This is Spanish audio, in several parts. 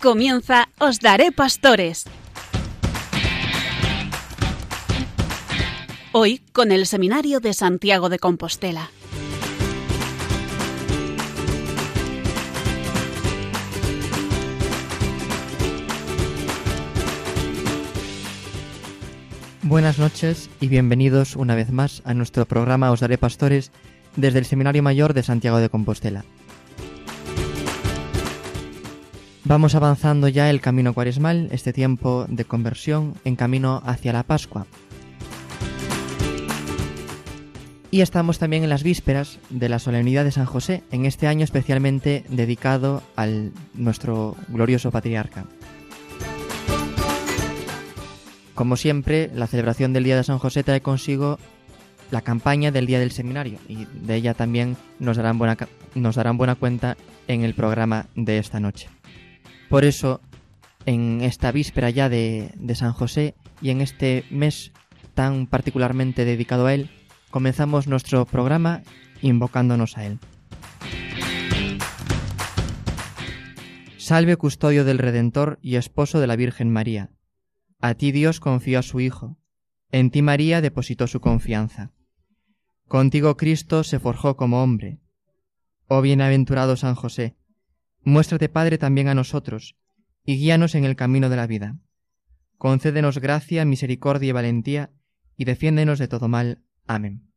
Comienza Os Daré Pastores. Hoy con el Seminario de Santiago de Compostela. Buenas noches y bienvenidos una vez más a nuestro programa Os Daré Pastores desde el Seminario Mayor de Santiago de Compostela. Vamos avanzando ya el camino cuaresmal, este tiempo de conversión en camino hacia la Pascua. Y estamos también en las vísperas de la solemnidad de San José, en este año especialmente dedicado al nuestro glorioso patriarca. Como siempre, la celebración del Día de San José trae consigo la campaña del Día del Seminario y de ella también nos darán buena, nos darán buena cuenta en el programa de esta noche. Por eso, en esta víspera ya de, San José y en este mes tan particularmente dedicado a él, comenzamos nuestro programa invocándonos a él. Salve custodio del Redentor y esposo de la Virgen María. A ti Dios confió a su Hijo. En ti María depositó su confianza. Contigo Cristo se forjó como hombre. Oh bienaventurado San José, Muéstrate, Padre, también a nosotros, y guíanos en el camino de la vida. Concédenos gracia, misericordia y valentía, y defiéndenos de todo mal. Amén.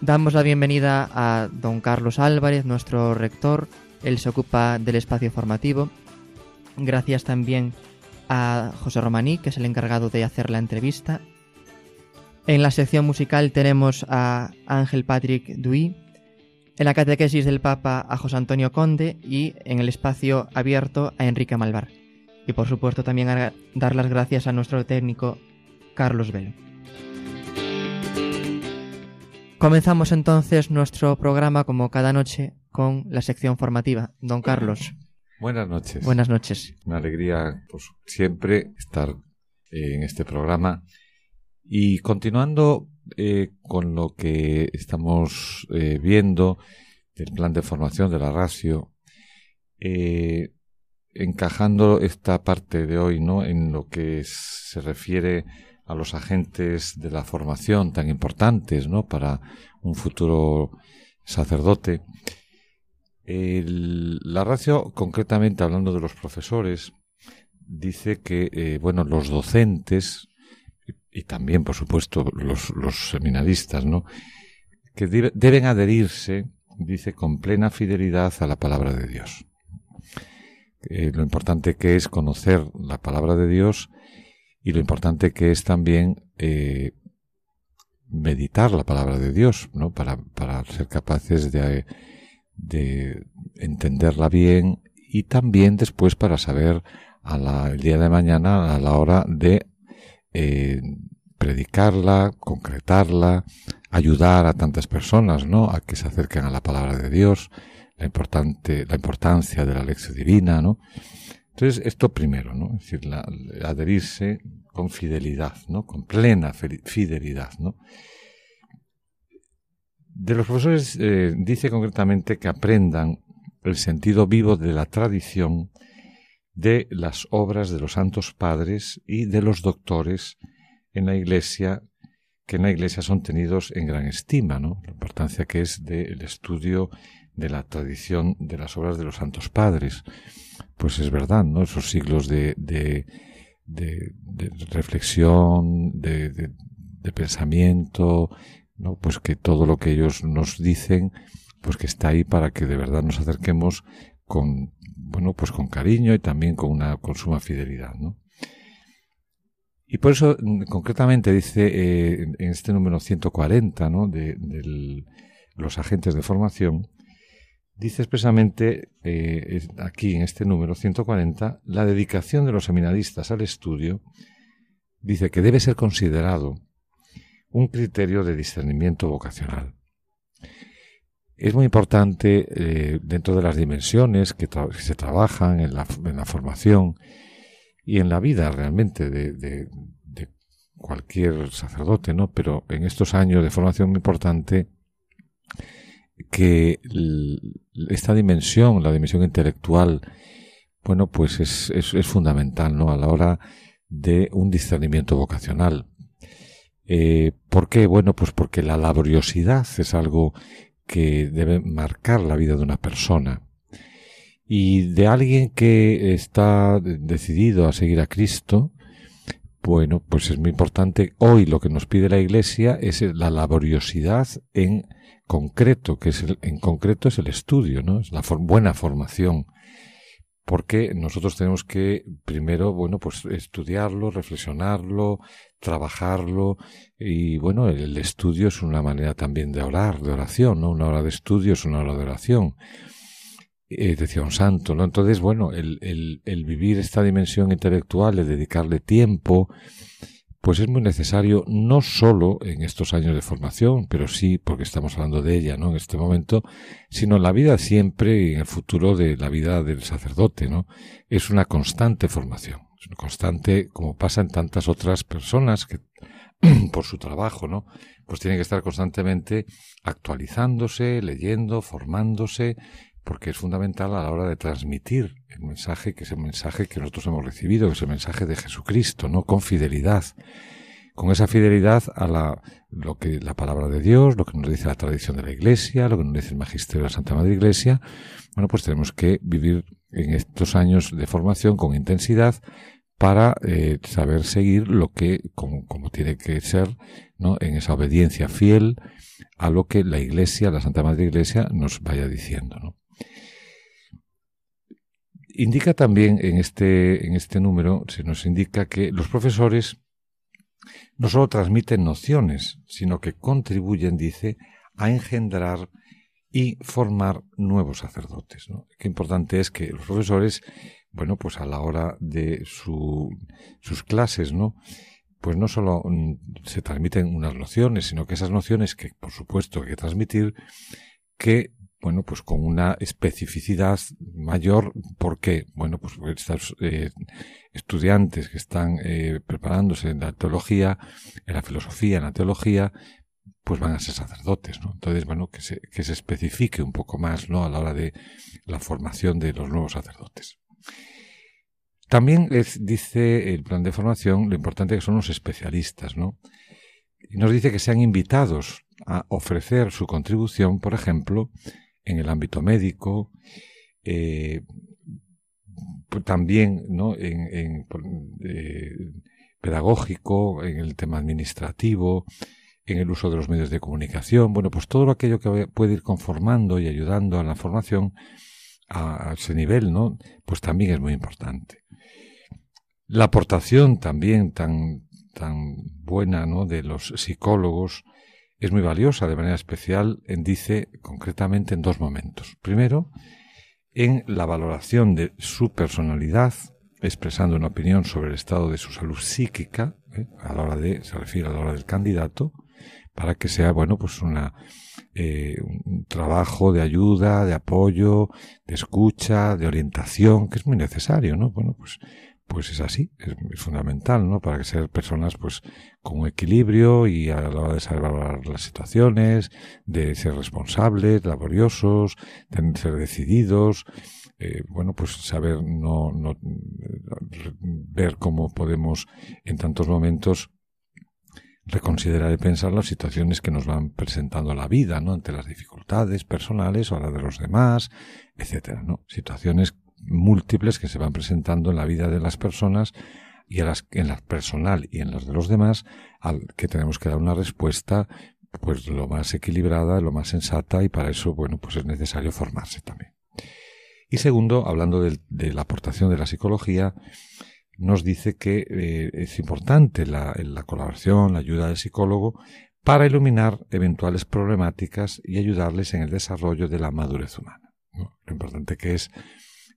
Damos la bienvenida a don Carlos Álvarez, nuestro rector. Él se ocupa del espacio formativo. Gracias también a José Romaní, que es el encargado de hacer la entrevista. En la sección musical tenemos a Ángel Patrick Duy, en la catequesis del Papa a José Antonio Conde y en el espacio abierto a Enrique Malvar. Y por supuesto también a dar las gracias a nuestro técnico Carlos Velo. Comenzamos entonces nuestro programa como cada noche con la sección formativa. Don Carlos. Buenas noches. Buenas noches. Una alegría pues, siempre estar en este programa. Y continuando eh, con lo que estamos eh, viendo del plan de formación de la RASIO, eh, encajando esta parte de hoy ¿no? en lo que se refiere a los agentes de la formación tan importantes ¿no? para un futuro sacerdote. la ratio, concretamente hablando de los profesores, dice que bueno, los docentes y también, por supuesto, los, seminaristas, ¿no? Que deben adherirse, dice, con plena fidelidad a la palabra de Dios. Eh, lo importante que es conocer la palabra de Dios y lo importante que es también eh, meditar la palabra de Dios, ¿no? Para, para ser capaces de, de entenderla bien y también después para saber el día de mañana a la hora de eh, predicarla, concretarla, ayudar a tantas personas, ¿no? A que se acerquen a la palabra de Dios, la importante, la importancia de la lección divina, ¿no? Entonces, esto primero, ¿no? Es decir, adherirse con fidelidad, ¿no? Con plena fidelidad, ¿no? De los profesores eh, dice concretamente que aprendan el sentido vivo de la tradición de las obras de los santos padres y de los doctores en la Iglesia, que en la Iglesia son tenidos en gran estima, ¿no? La importancia que es del estudio de la tradición de las obras de los santos padres. Pues es verdad, ¿no? Esos siglos de, de, de, reflexión, de, pensamiento, ¿no? Pues que todo lo que ellos nos dicen, pues que está ahí para que de verdad nos acerquemos con bueno, pues con cariño y también con una con suma fidelidad, ¿no? Y por eso, mm, concretamente, dice eh, en este número 140, ¿no? De, los agentes de formación, dice expresamente eh, aquí en este número 140, la dedicación de los seminaristas al estudio, dice que debe ser considerado un criterio de discernimiento vocacional es muy importante eh, dentro de las dimensiones que, se trabajan en la, formación y en la vida realmente de, cualquier sacerdote, ¿no? Pero en estos años de formación muy importante que esta dimensión, la dimensión intelectual, bueno, pues es, es, fundamental, ¿no? A la hora de un discernimiento vocacional. Eh, ¿Por qué? Bueno, pues porque la laboriosidad es algo que debe marcar la vida de una persona. Y de alguien que está decidido a seguir a Cristo, bueno, pues es muy importante. Hoy lo que nos pide la Iglesia es la laboriosidad en concreto, que es el, en concreto es el estudio, ¿no? Es la buena formación. Porque nosotros tenemos que primero, bueno, pues estudiarlo, reflexionarlo, trabajarlo y bueno, el, estudio es una manera también de orar, de oración, ¿no? Una hora de estudio es una hora de oración. Eh, decía un santo, ¿no? Entonces, bueno, el, el, vivir esta dimensión intelectual, el dedicarle tiempo, pues es muy necesario no solo en estos años de formación, pero sí porque estamos hablando de ella, ¿no? En este momento, sino en la vida siempre y en el futuro de la vida del sacerdote, ¿no? Es una constante formación, constante como pasa en tantas otras personas que por su trabajo, ¿no? Pues tienen que estar constantemente actualizándose, leyendo, formándose, porque es fundamental a la hora de transmitir el mensaje, que es el mensaje que nosotros hemos recibido, que es el mensaje de Jesucristo, ¿no? Con fidelidad. Con esa fidelidad a la, lo que la palabra de Dios, lo que nos dice la tradición de la Iglesia, lo que nos dice el magisterio de la Santa Madre Iglesia, bueno, pues tenemos que vivir en estos años de formación con intensidad para eh, saber seguir lo que, como, tiene que ser, ¿no? En esa obediencia fiel a lo que la Iglesia, la Santa Madre Iglesia, nos vaya diciendo, ¿no? Indica también en este, en este número, se nos indica que los profesores no solo transmiten nociones, sino que contribuyen, dice, a engendrar y formar nuevos sacerdotes. Qué importante es que los profesores, bueno, pues a la hora de su, sus clases, ¿no? Pues no solo mm, se transmiten unas nociones, sino que esas nociones que, por supuesto, hay que transmitir, que bueno, pues con una especificidad mayor, porque, bueno, pues estos eh, estudiantes que están eh, preparándose en la teología, en la filosofía, en la teología, pues van a ser sacerdotes, ¿no? Entonces, bueno, que se, que se especifique un poco más, ¿no? A la hora de la formación de los nuevos sacerdotes. También les dice el plan de formación lo importante que son los especialistas, ¿no? Y nos dice que sean invitados a ofrecer su contribución, por ejemplo, en el ámbito médico, eh, también ¿no? en, eh, pedagógico, en el tema administrativo, en el uso de los medios de comunicación, bueno, pues todo aquello que puede ir conformando y ayudando a la formación a, a ese nivel, ¿no? Pues también es muy importante. La aportación también tan, tan buena, ¿no? De los psicólogos es muy valiosa de manera especial, en, dice concretamente en dos momentos. Primero, en la valoración de su personalidad, expresando una opinión sobre el estado de su salud psíquica, ¿eh? a la hora de, se refiere a la hora del candidato, para que sea, bueno, pues una, eh, un trabajo de ayuda, de apoyo, de escucha, de orientación, que es muy necesario, ¿no? Bueno, pues pues es así, es, fundamental, ¿no? Para que sean personas, pues, con equilibrio y a la hora de saber las situaciones, de ser responsables, laboriosos, de ser decididos, eh, bueno, pues saber no, no, ver cómo podemos en tantos momentos reconsiderar y pensar las situaciones que nos van presentando la vida, ¿no? Ante las dificultades personales o las de los demás, etcétera, ¿no? Situaciones múltiples que se van presentando en la vida de las personas y en las, personal y en las de los demás, al que tenemos que dar una respuesta pues lo más equilibrada, lo más sensata y para eso, bueno, pues es necesario formarse también. Y segundo, hablando de, la aportación de la psicología, nos dice que eh, es importante la, la colaboración, la ayuda del psicólogo para iluminar eventuales problemáticas y ayudarles en el desarrollo de la madurez humana. Lo importante que es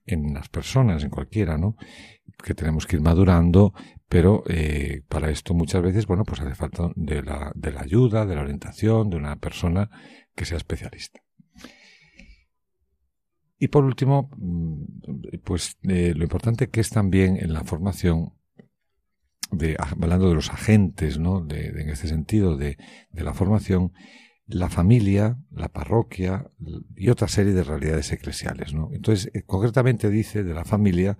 en las personas, en cualquiera, ¿no? Que tenemos que ir madurando, pero eh, para esto muchas veces, bueno, pues hace falta de la, de la ayuda, de la orientación, de una persona que sea especialista. Y por último, mm, pues eh, lo importante que es también en la formación, de, hablando de los agentes, ¿no? De, en este sentido de, de la formación, la familia, la parroquia y otra serie de realidades eclesiales. ¿no? Entonces, eh, concretamente dice de la familia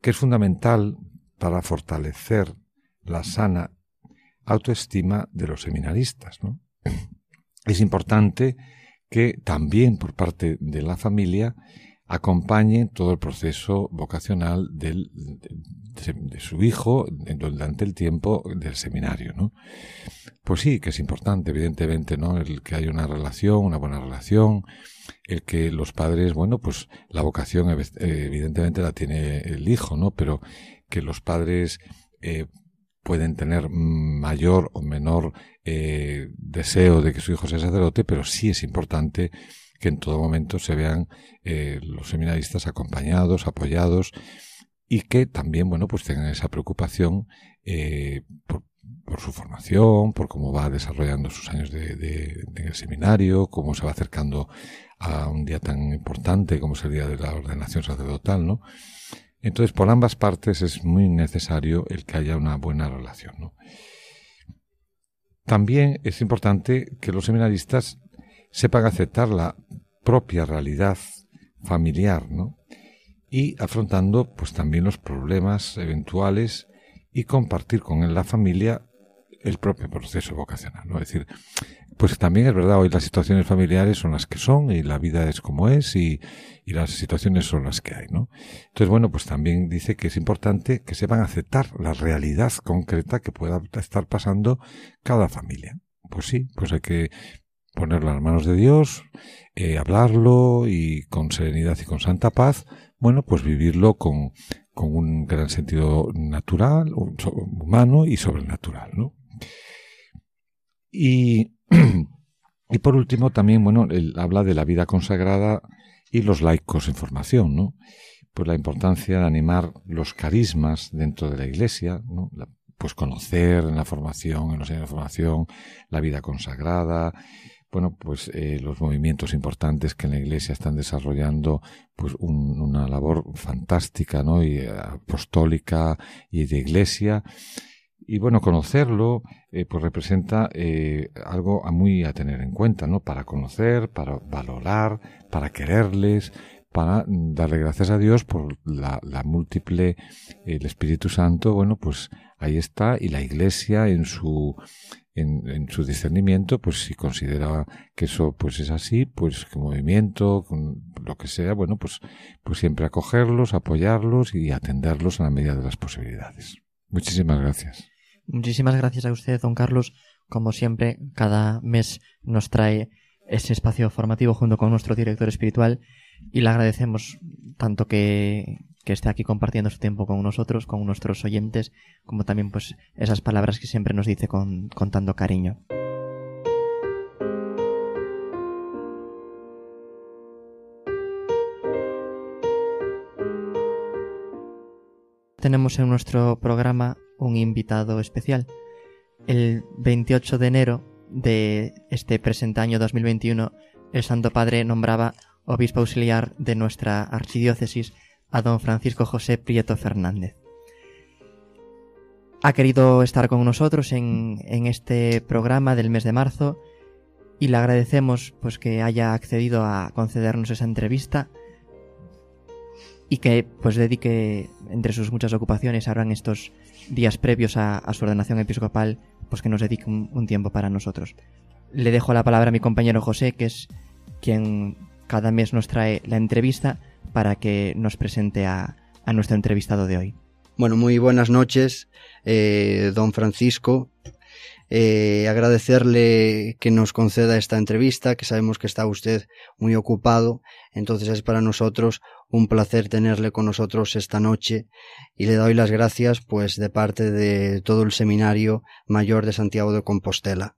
que es fundamental para fortalecer la sana autoestima de los seminaristas. Es importante que también por parte de la familia acompañe todo el proceso vocacional del, de, su hijo durante el tiempo del seminario, ¿no? Pues sí, que es importante, evidentemente, ¿no? El que haya una relación, una buena relación, el que los padres, bueno, pues la vocación evidentemente la tiene el hijo, ¿no? Pero que los padres eh, pueden tener mayor o menor eh, deseo de que su hijo sea sacerdote, pero sí es importante que en todo momento se vean eh, los seminaristas acompañados, apoyados y que también, bueno, pues tengan esa preocupación eh, por, su formación, por cómo va desarrollando sus años de, el seminario, cómo se va acercando a un día tan importante como es el día de la ordenación sacerdotal, ¿no? Entonces, por ambas partes es muy necesario el que haya una buena relación, ¿no? También es importante que los seminaristas sepan aceptar la propia realidad familiar, ¿no? Y afrontando pues también los problemas eventuales y compartir con la familia el propio proceso vocacional, ¿no? Es decir, pues también es verdad, hoy las situaciones familiares son las que son y la vida es como es y, y, las situaciones son las que hay, ¿no? Entonces, bueno, pues también dice que es importante que sepan aceptar la realidad concreta que pueda estar pasando cada familia. Pues sí, pues hay que ponerlo en las manos de Dios, eh, hablarlo y con serenidad y con santa paz, bueno, pues vivirlo con, con un gran sentido natural, humano y sobrenatural, ¿no? Y, y por último también, bueno, él habla de la vida consagrada y los laicos en formación, ¿no? Pues la importancia de animar los carismas dentro de la Iglesia, ¿no? pues conocer en la formación, en los años de formación, la vida consagrada, bueno, pues eh, los movimientos importantes que en la Iglesia están desarrollando, pues una labor fantástica, ¿no? Y eh, apostólica y de Iglesia. Y bueno, conocerlo, eh, pues representa eh, algo muy a tener en cuenta, ¿no? Para conocer, para valorar, para quererles, para darle gracias a Dios por la, la múltiple, el Espíritu Santo, bueno, pues ahí está, y la Iglesia en su, en, su discernimiento, pues si considera que eso pues es así, pues que movimiento, con lo que sea, bueno, pues, pues siempre acogerlos, apoyarlos y atenderlos a la medida de las posibilidades. Muchísimas gracias. Muchísimas gracias a usted, don Carlos. Como siempre, cada mes nos trae ese espacio formativo junto con nuestro director espiritual y le agradecemos tanto que, que esté aquí compartiendo su tiempo con nosotros, con nuestros oyentes, como también pues esas palabras que siempre nos dice con, con tanto cariño. Tenemos en nuestro programa un invitado especial. El 28 de enero de este presente año 2021, el Santo Padre nombraba obispo auxiliar de nuestra archidiócesis a don Francisco José Prieto Fernández. Ha querido estar con nosotros en, en este programa del mes de marzo y le agradecemos pues que haya accedido a concedernos esa entrevista y que pues dedique entre sus muchas ocupaciones ahora en estos días previos a, su ordenación episcopal pues que nos dedique un, tiempo para nosotros. Le dejo la palabra a mi compañero José, que es quien cada mes nos trae la entrevista para que nos presente a, nuestro entrevistado de hoy. Bueno, muy buenas noches, eh, don Francisco. Eh, agradecerle que nos conceda esta entrevista, que sabemos que está usted muy ocupado, entonces es para nosotros un placer tenerle con nosotros esta noche y le doy las gracias pues de parte de todo el Seminario Mayor de Santiago de Compostela.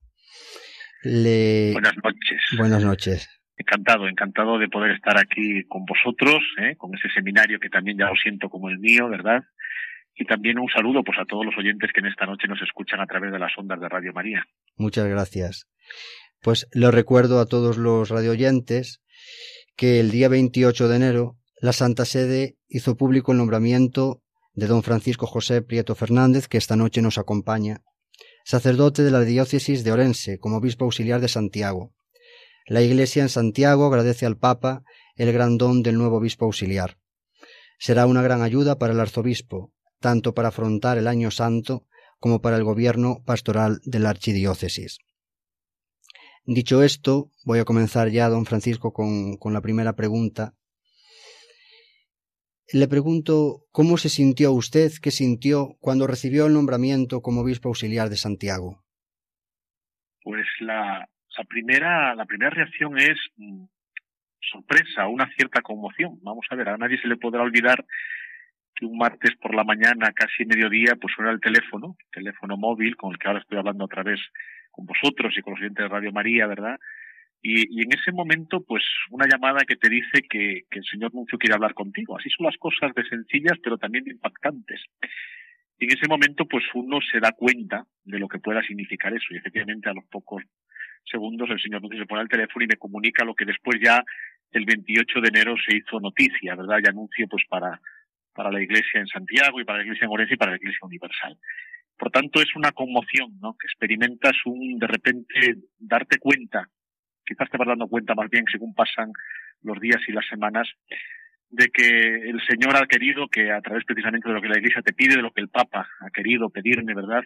Buenas noches. Buenas noches. Encantado, encantado de poder estar aquí con vosotros, ¿eh? con ese seminario que también ya lo siento como el mío, ¿verdad? Y también un saludo pues a todos los oyentes que en esta noche nos escuchan a través de las ondas de Radio María. Muchas gracias. Pues le recuerdo a todos los radioyentes que el día 28 de enero la Santa Sede hizo público el nombramiento de don Francisco José Prieto Fernández, que esta noche nos acompaña sacerdote de la diócesis de Orense como obispo auxiliar de Santiago. La Iglesia en Santiago agradece al Papa el gran don del nuevo obispo auxiliar. Será una gran ayuda para el arzobispo, tanto para afrontar el año santo como para el gobierno pastoral de la archidiócesis. Dicho esto, voy a comenzar ya, don Francisco, con, la primera pregunta. Le pregunto cómo se sintió usted, qué sintió cuando recibió el nombramiento como obispo auxiliar de Santiago. Pues la, la primera, la primera reacción es mm, sorpresa, una cierta conmoción. Vamos a ver, a nadie se le podrá olvidar que un martes por la mañana, casi mediodía, pues suena el teléfono, teléfono móvil con el que ahora estoy hablando otra vez con vosotros y con los oyentes de Radio María, ¿verdad? Y, y, en ese momento, pues, una llamada que te dice que, que el señor Nuncio quiere hablar contigo. Así son las cosas de sencillas, pero también de impactantes. Y en ese momento, pues, uno se da cuenta de lo que pueda significar eso. Y efectivamente, a los pocos segundos, el señor Nuncio se pone al teléfono y me comunica lo que después ya, el 28 de enero, se hizo noticia, ¿verdad? Y anuncio, pues, para, para la Iglesia en Santiago y para la Iglesia en Orense y para la Iglesia Universal. Por tanto, es una conmoción, ¿no? Que experimentas un, de repente, darte cuenta, quizás te vas dando cuenta más bien según pasan los días y las semanas, de que el Señor ha querido que a través precisamente de lo que la Iglesia te pide, de lo que el Papa ha querido pedirme, ¿verdad?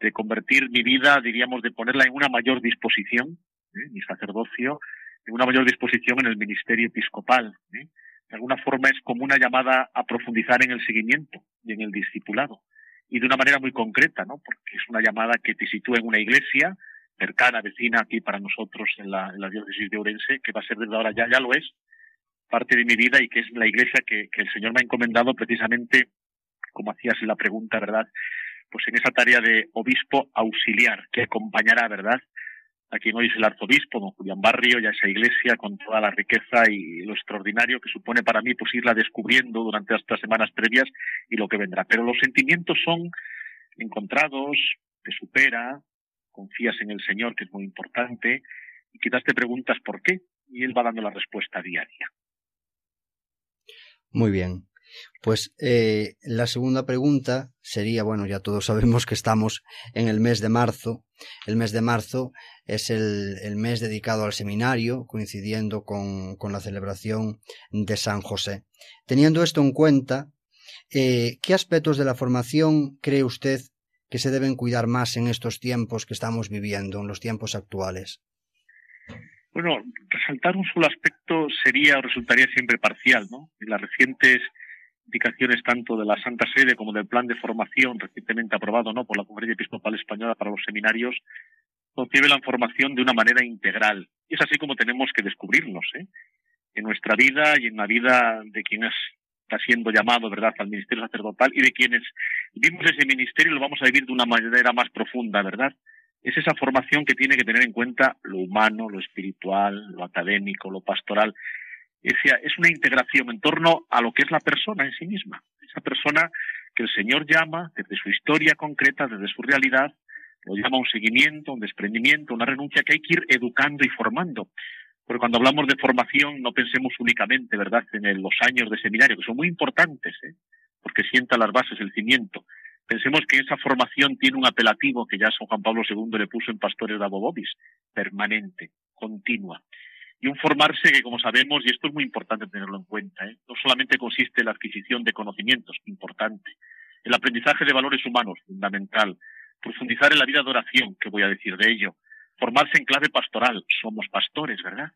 De convertir mi vida, diríamos, de ponerla en una mayor disposición, ¿eh? mi sacerdocio, en una mayor disposición en el ministerio episcopal. ¿eh? De alguna forma es como una llamada a profundizar en el seguimiento y en el discipulado y de una manera muy concreta, ¿no? Porque es una llamada que te sitúa en una iglesia cercana, vecina aquí para nosotros en la, en diócesis de Ourense, que va a ser desde ahora ya, ya lo es, parte de mi vida y que es la iglesia que, que el Señor me ha encomendado precisamente, como hacías la pregunta, ¿verdad? Pues en esa tarea de obispo auxiliar que acompañará, ¿verdad? a quien hoy es el arzobispo, don Julián Barrio, y a esa iglesia con toda la riqueza y lo extraordinario que supone para mí pues irla descubriendo durante estas semanas previas y lo que vendrá. Pero los sentimientos son encontrados, te supera, confías en el Señor, que es muy importante, y quizás te preguntas por qué, y Él va dando la respuesta diaria. Muy bien. Pues eh, la segunda pregunta sería, bueno, ya todos sabemos que estamos en el mes de marzo. El mes de marzo es el, el mes dedicado al seminario, coincidiendo con, con, la celebración de San José. Teniendo esto en cuenta, eh, ¿qué aspectos de la formación cree usted que se deben cuidar más en estos tiempos que estamos viviendo, en los tiempos actuales? Bueno, resaltar un solo aspecto sería o resultaría siempre parcial, ¿no? En las recientes indicaciones tanto de la Santa Sede como del plan de formación recientemente aprobado no por la Conferencia Episcopal Española para los seminarios concibe la formación de una manera integral. Y es así como tenemos que descubrirnos ¿eh? en nuestra vida y en la vida de quienes está siendo llamado verdad al ministerio sacerdotal y de quienes vivimos ese ministerio lo vamos a vivir de una manera más profunda verdad es esa formación que tiene que tener en cuenta lo humano lo espiritual lo académico lo pastoral decía, es una integración en torno a lo que es la persona en sí misma. Esa persona que el Señor llama desde su historia concreta, desde su realidad, lo llama un seguimiento, un desprendimiento, una renuncia que hay que ir educando y formando. Porque cuando hablamos de formación no pensemos únicamente, ¿verdad?, en los años de seminario, que son muy importantes, ¿eh? porque sienta las bases, el cimiento. Pensemos que esa formación tiene un apelativo que ya San Juan Pablo II le puso en Pastores de Abobobis, permanente, continua y un formarse que, como sabemos, y esto es muy importante tenerlo en cuenta, ¿eh? no solamente consiste en la adquisición de conocimientos, importante, el aprendizaje de valores humanos, fundamental, profundizar en la vida de oración, que voy a decir de ello, formarse en clave pastoral, somos pastores, ¿verdad?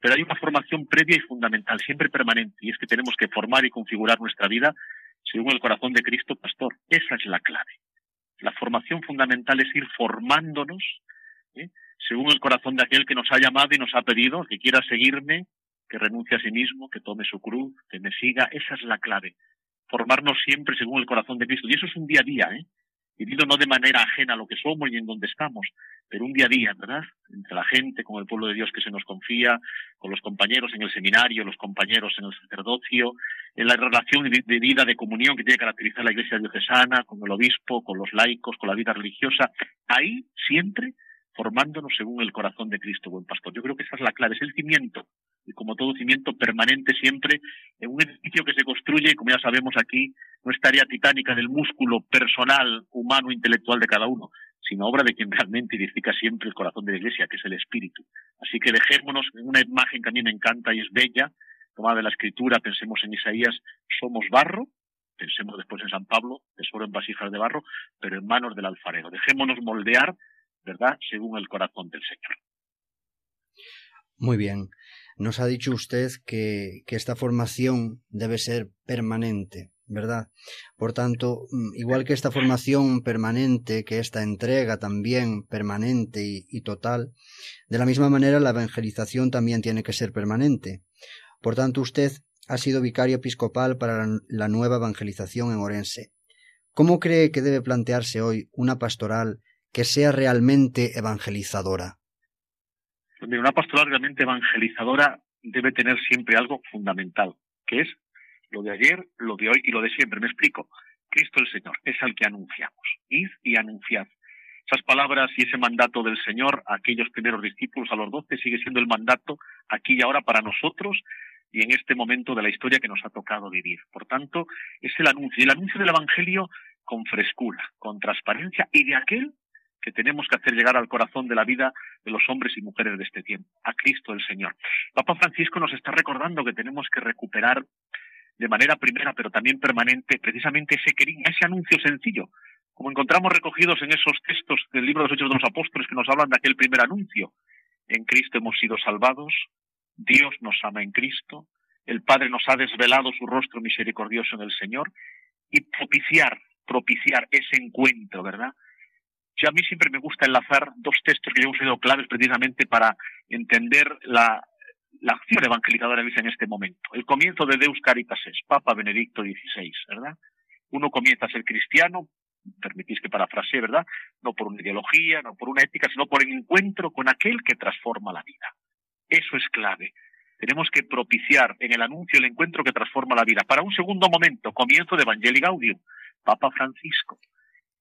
Pero hay una formación previa y fundamental, siempre permanente, y es que tenemos que formar y configurar nuestra vida según el corazón de Cristo Pastor. Esa es la clave. La formación fundamental es ir formándonos ¿eh? Según el corazón de aquel que nos ha llamado y nos ha pedido, que quiera seguirme, que renuncie a sí mismo, que tome su cruz, que me siga. Esa es la clave. Formarnos siempre según el corazón de Cristo. Y eso es un día a día, ¿eh? Vivido no de manera ajena a lo que somos y en donde estamos, pero un día a día, ¿verdad? Entre la gente, con el pueblo de Dios que se nos confía, con los compañeros en el seminario, los compañeros en el sacerdocio, en la relación de vida de comunión que tiene que caracterizar la iglesia diocesana, con el obispo, con los laicos, con la vida religiosa. Ahí siempre formándonos según el corazón de Cristo, buen pastor. Yo creo que esa es la clave, es el cimiento, y como todo cimiento permanente siempre, en un edificio que se construye, como ya sabemos aquí, no es tarea titánica del músculo personal, humano, intelectual de cada uno, sino obra de quien realmente edifica siempre el corazón de la Iglesia, que es el Espíritu. Así que dejémonos en una imagen que a mí me encanta y es bella, tomada de la Escritura, pensemos en Isaías, somos barro, pensemos después en San Pablo, tesoro en vasijas de barro, pero en manos del alfarero. Dejémonos moldear, ¿verdad?, según el corazón del Señor. Muy bien. Nos ha dicho usted que, que esta formación debe ser permanente. ¿verdad? Por tanto, mm, igual que esta formación permanente, que esta entrega también permanente y, total, de la misma manera la evangelización también tiene que ser permanente. Por tanto, usted ha sido vicario episcopal para la, nueva evangelización en Orense. ¿Cómo cree que debe plantearse hoy una pastoral que sea realmente evangelizadora? Una pastoral realmente evangelizadora debe tener siempre algo fundamental, que es lo de ayer, lo de hoy y lo de siempre. Me explico. Cristo el Señor es al que anunciamos. Id y anunciad. Esas palabras y ese mandato del Señor a aquellos primeros discípulos, a los doce, sigue siendo el mandato aquí y ahora para nosotros y en este momento de la historia que nos ha tocado vivir. Por tanto, es el anuncio, el anuncio del Evangelio con frescura, con transparencia y de aquel que tenemos que hacer llegar al corazón de la vida de los hombres y mujeres de este tiempo, a Cristo el Señor. Papa Francisco nos está recordando que tenemos que recuperar de manera primera, pero también permanente, precisamente ese ese anuncio sencillo, como encontramos recogidos en esos textos del libro de los Hechos de los Apóstoles que nos hablan de aquel primer anuncio. En Cristo hemos sido salvados, Dios nos ama en Cristo, el Padre nos ha desvelado su rostro misericordioso en el Señor, y propiciar, propiciar ese encuentro, ¿verdad? A mí siempre me gusta enlazar dos textos que yo sido claves precisamente para entender la, la acción evangelizadora de en este momento. El comienzo de Deus Caritas es Papa Benedicto XVI, ¿verdad? Uno comienza a ser cristiano, permitís que parafrasee, ¿verdad? No por una ideología, no por una ética, sino por el encuentro con aquel que transforma la vida. Eso es clave. Tenemos que propiciar en el anuncio el encuentro que transforma la vida. Para un segundo momento, comienzo de Evangelii Gaudium, Papa Francisco.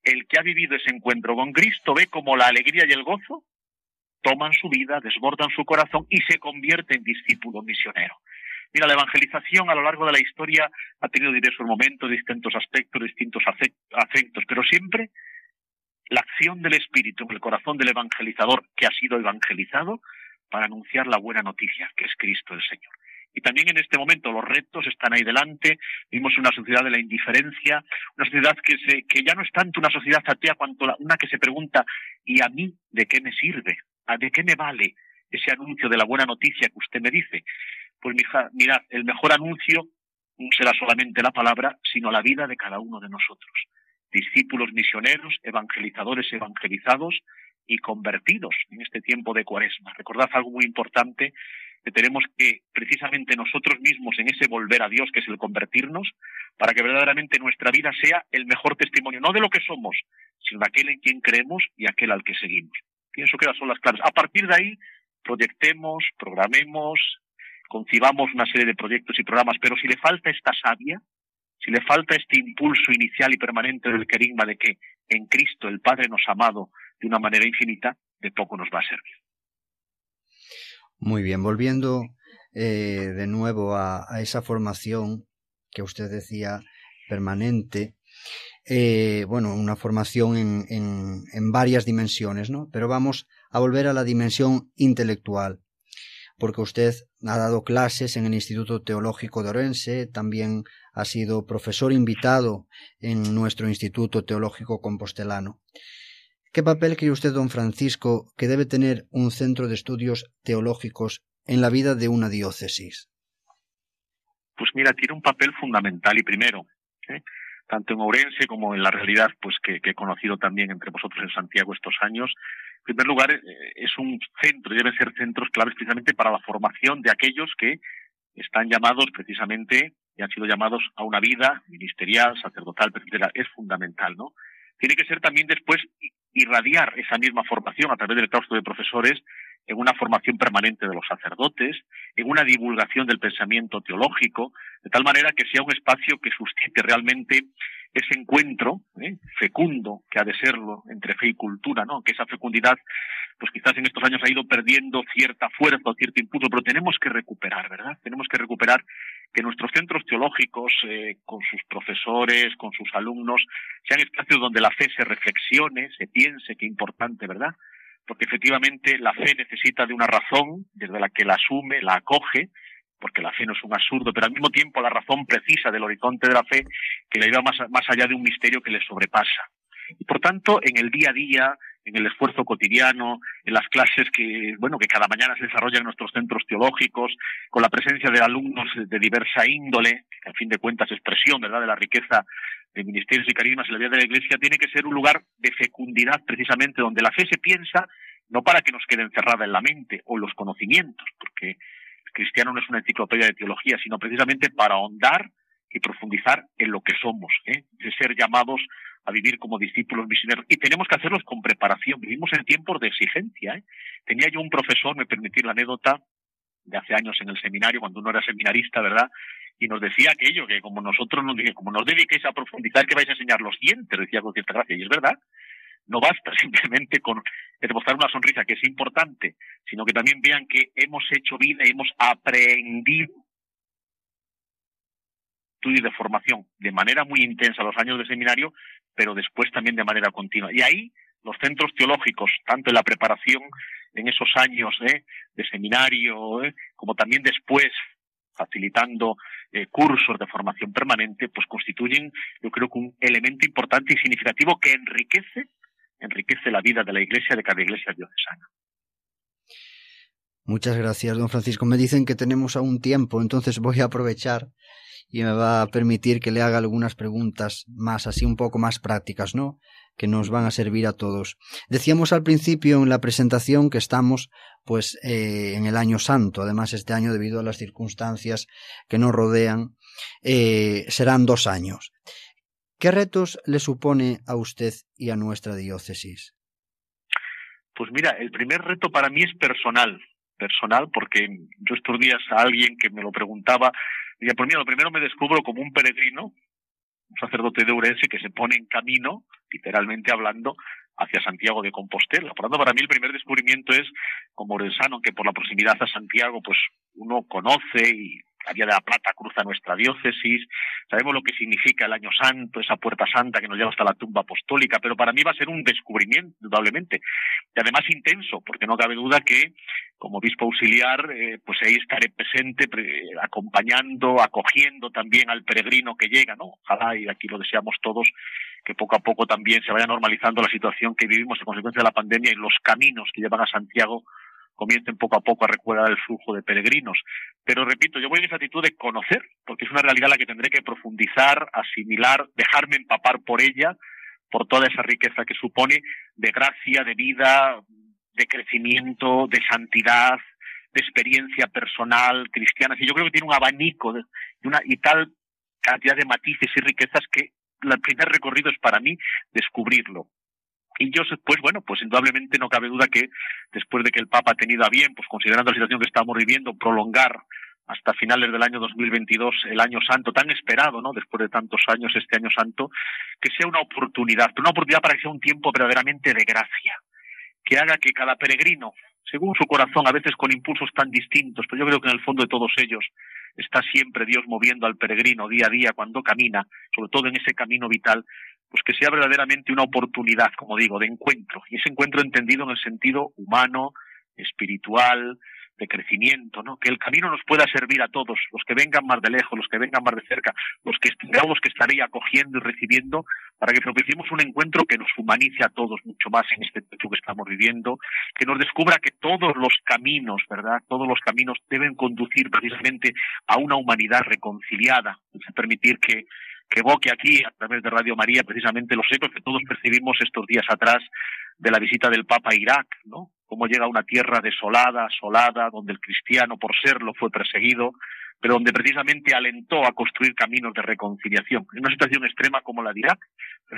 El que ha vivido ese encuentro con Cristo ve como la alegría y el gozo toman su vida, desbordan su corazón y se convierte en discípulo misionero. Mira, la evangelización a lo largo de la historia ha tenido diversos momentos, distintos aspectos, distintos afectos, pero siempre la acción del Espíritu en el corazón del evangelizador que ha sido evangelizado para anunciar la buena noticia, que es Cristo el Señor. Y también en este momento los retos están ahí delante. Vimos una sociedad de la indiferencia, una sociedad que, se, que ya no es tanto una sociedad atea cuanto una que se pregunta, ¿y a mí de qué me sirve? ¿De qué me vale ese anuncio de la buena noticia que usted me dice? Pues mirad, el mejor anuncio no será solamente la palabra, sino la vida de cada uno de nosotros. Discípulos misioneros, evangelizadores evangelizados y convertidos en este tiempo de cuaresma. Recordad algo muy importante, que tenemos que precisamente nosotros mismos en ese volver a Dios, que es el convertirnos, para que verdaderamente nuestra vida sea el mejor testimonio, no de lo que somos, sino de aquel en quien creemos y aquel al que seguimos. Pienso que esas son las claves. A partir de ahí, proyectemos, programemos, concibamos una serie de proyectos y programas, pero si le falta esta savia, si le falta este impulso inicial y permanente del querigma de que en Cristo el Padre nos ha amado de una manera infinita, de poco nos va a servir. Muy bien, volviendo eh, de nuevo a, esa formación que usted decía permanente, eh, bueno, una formación en, en, varias dimensiones, ¿no? Pero vamos a volver a la dimensión intelectual, porque usted ha dado clases en el Instituto Teológico de Orense, también ha sido profesor invitado en nuestro Instituto Teológico Compostelano. ¿Qué papel cree usted, don Francisco, que debe tener un centro de estudios teológicos en la vida de una diócesis? Pues mira, tiene un papel fundamental y primero, ¿eh? tanto en Ourense como en la realidad pues que, he conocido también entre vosotros en Santiago estos años. En primer lugar, eh, es un centro, deben ser centros claves precisamente para la formación de aquellos que están llamados precisamente y han sido llamados a una vida ministerial, sacerdotal, etcétera. Es fundamental, ¿no? Tiene que ser también después irradiar esa misma formación a través del claustro de profesores en una formación permanente de los sacerdotes, en una divulgación del pensamiento teológico, de tal manera que sea un espacio que suscite realmente ese encuentro ¿eh? fecundo que ha de serlo entre fe y cultura, ¿no? Que esa fecundidad pues quizás en estos años ha ido perdiendo cierta fuerza o cierto impulso, pero tenemos que recuperar, ¿verdad? Tenemos que recuperar que nuestros centros teológicos, eh, con sus profesores, con sus alumnos, sean espacios donde la fe se reflexione, se piense, qué importante, ¿verdad? Porque efectivamente la fe necesita de una razón desde la que la asume, la acoge, porque la fe no es un absurdo, pero al mismo tiempo la razón precisa del horizonte de la fe que le lleva más, más allá de un misterio que le sobrepasa. Y por tanto, en el día a día, en el esfuerzo cotidiano, en las clases que, bueno, que cada mañana se desarrollan en nuestros centros teológicos, con la presencia de alumnos de diversa índole, que a fin de cuentas expresión, ¿verdad?, de la riqueza de ministerios y carismas en la vida de la Iglesia, tiene que ser un lugar de fecundidad precisamente donde la fe se piensa no para que nos quede encerrada en la mente o los conocimientos, porque el cristiano no es una enciclopedia de teología, sino precisamente para ahondar y profundizar en lo que somos, ¿eh? de ser llamados a vivir como discípulos misioneros. Y tenemos que hacerlos con preparación. Vivimos en tiempos de exigencia. ¿eh? Tenía yo un profesor, me permití la anécdota, de hace años en el seminario, cuando uno era seminarista, ¿verdad? Y nos decía aquello, que como nosotros nos, como nos dediquéis a profundizar, que vais a enseñar los dientes, decía con cierta gracia. Y es verdad, no basta simplemente con demostrar una sonrisa, que es importante, sino que también vean que hemos hecho vida hemos aprendido estudio de formación de manera muy intensa los años de seminario, pero después también de manera continua. Y ahí los centros teológicos, tanto en la preparación en esos años ¿eh? de seminario, ¿eh? como también después facilitando eh, cursos de formación permanente, pues constituyen, yo creo que un elemento importante y significativo que enriquece, enriquece la vida de la iglesia, de cada iglesia diocesana. Muchas gracias, don Francisco. Me dicen que tenemos aún tiempo, entonces voy a aprovechar y me va a permitir que le haga algunas preguntas más, así un poco más prácticas, ¿no? Que nos van a servir a todos. Decíamos al principio en la presentación que estamos, pues, eh, en el año santo. Además, este año, debido a las circunstancias que nos rodean, eh, serán dos años. ¿Qué retos le supone a usted y a nuestra diócesis? Pues mira, el primer reto para mí es personal, personal, porque yo estos días a alguien que me lo preguntaba, y por mí, lo primero me descubro como un peregrino, un sacerdote de Urense que se pone en camino, literalmente hablando, hacia Santiago de Compostela. Por lo tanto, para mí el primer descubrimiento es, como orensano, que por la proximidad a Santiago, pues uno conoce y la Vía de la Plata cruza nuestra diócesis, sabemos lo que significa el Año Santo, esa puerta santa que nos lleva hasta la tumba apostólica, pero para mí va a ser un descubrimiento, indudablemente, y además intenso, porque no cabe duda que como obispo auxiliar, eh, pues ahí estaré presente, acompañando, acogiendo también al peregrino que llega, ¿no? Ojalá, y aquí lo deseamos todos, que poco a poco también se vaya normalizando la situación que vivimos a consecuencia de la pandemia y los caminos que llevan a Santiago comiencen poco a poco a recuperar el flujo de peregrinos. Pero repito, yo voy en esa actitud de conocer, porque es una realidad la que tendré que profundizar, asimilar, dejarme empapar por ella, por toda esa riqueza que supone de gracia, de vida, de crecimiento, de santidad, de experiencia personal cristiana. Y yo creo que tiene un abanico de, una, y tal cantidad de matices y riquezas que el primer recorrido es para mí descubrirlo. Y yo, pues bueno, pues indudablemente no cabe duda que después de que el Papa ha tenido a bien, pues considerando la situación que estamos viviendo, prolongar hasta finales del año 2022 el año santo tan esperado, ¿no? Después de tantos años este año santo, que sea una oportunidad, una oportunidad para que sea un tiempo verdaderamente de gracia, que haga que cada peregrino, según su corazón, a veces con impulsos tan distintos, pero yo creo que en el fondo de todos ellos está siempre Dios moviendo al peregrino día a día cuando camina, sobre todo en ese camino vital, pues que sea verdaderamente una oportunidad, como digo, de encuentro. Y ese encuentro entendido en el sentido humano, espiritual, de crecimiento, ¿no? Que el camino nos pueda servir a todos, los que vengan más de lejos, los que vengan más de cerca, los que los que estaré acogiendo y recibiendo, para que propiciemos un encuentro que nos humanice a todos mucho más en este tiempo que estamos viviendo, que nos descubra que todos los caminos, ¿verdad? Todos los caminos deben conducir precisamente a una humanidad reconciliada, permitir que que evoque aquí, a través de Radio María, precisamente los ecos que todos percibimos estos días atrás de la visita del Papa a Irak, ¿no? Cómo llega a una tierra desolada, asolada, donde el cristiano, por serlo, fue perseguido, pero donde precisamente alentó a construir caminos de reconciliación. En una situación extrema como la de Irak,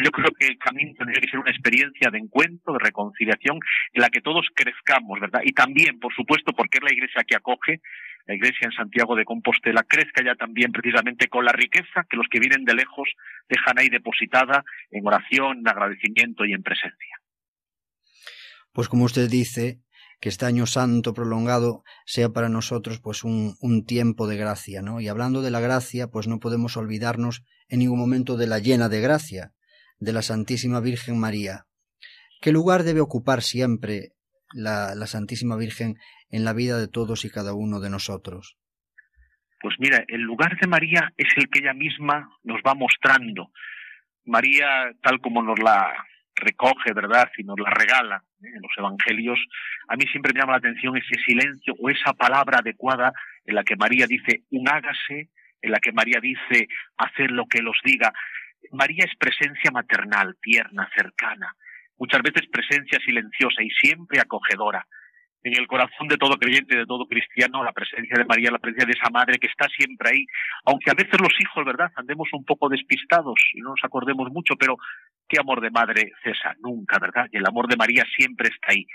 yo creo que el camino tendría que ser una experiencia de encuentro, de reconciliación, en la que todos crezcamos, ¿verdad? Y también, por supuesto, porque es la iglesia que acoge, la iglesia en Santiago de Compostela crezca ya también precisamente con la riqueza que los que vienen de lejos dejan ahí depositada en oración, en agradecimiento y en presencia. pues como usted dice, que este año santo prolongado sea para nosotros pues un, un, tiempo de gracia, ¿no? Y hablando de la gracia, pues no podemos olvidarnos en ningún momento de la llena de gracia, de la Santísima Virgen María. ¿Qué lugar debe ocupar siempre la, la Santísima Virgen en la vida de todos y cada uno de nosotros? Pues mira, el lugar de María es el que ella misma nos va mostrando. María, tal como nos la recoge, ¿verdad? Nos la regala ¿eh? en los evangelios, a mí siempre me llama la atención ese silencio o esa palabra adecuada en la que María dice un hágase, en la que María dice hacer lo que los diga. María es presencia maternal, tierna, cercana, muchas veces presencia silenciosa y siempre acogedora. En el corazón de todo creyente, de todo cristiano, la presencia de María, la presencia de esa madre que está siempre ahí, aunque a veces los hijos, ¿verdad?, andemos un poco despistados y no nos acordemos mucho, pero ¿qué amor de madre cesa? Nunca, ¿verdad? Y el amor de María siempre está ahí.